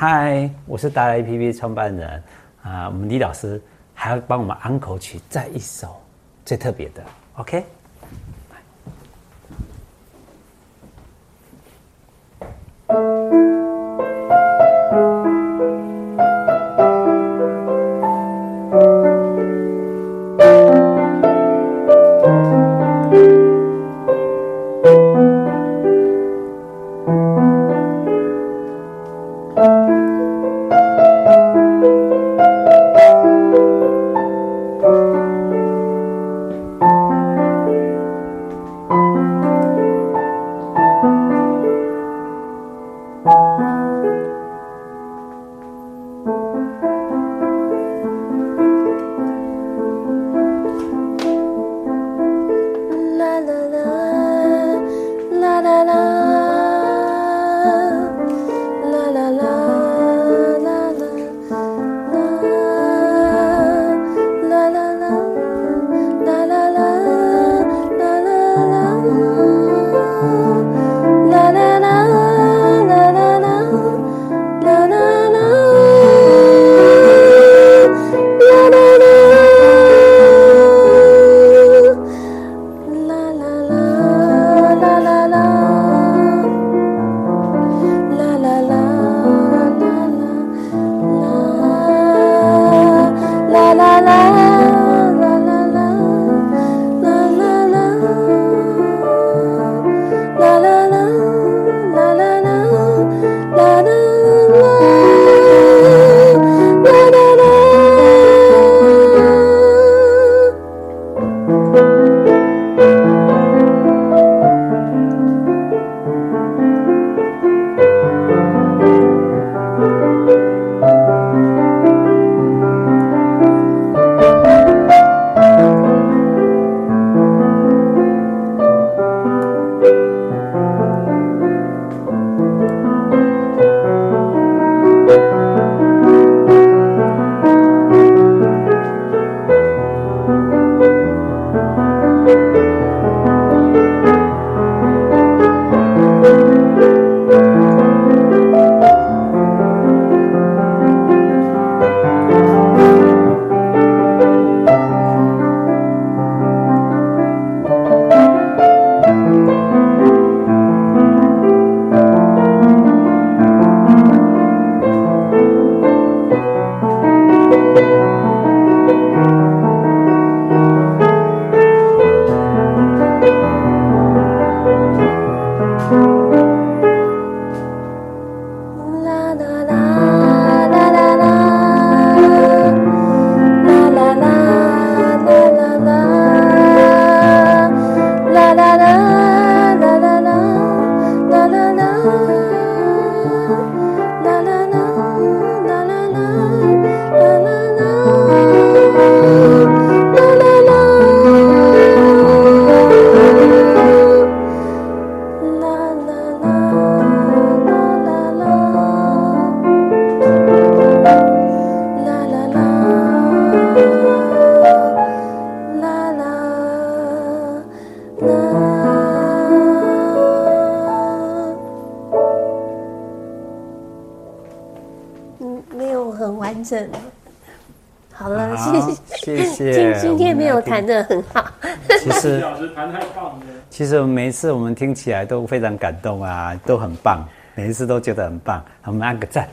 嗨，我是大 APP 创办人啊，我们李老师还要帮我们安口曲再一首最特别的，OK。好了，好谢谢，谢谢。今今天没有弹的很好，其实老师弹太棒了。其实 每一次我们听起来都非常感动啊，都很棒，每一次都觉得很棒，我们按个赞。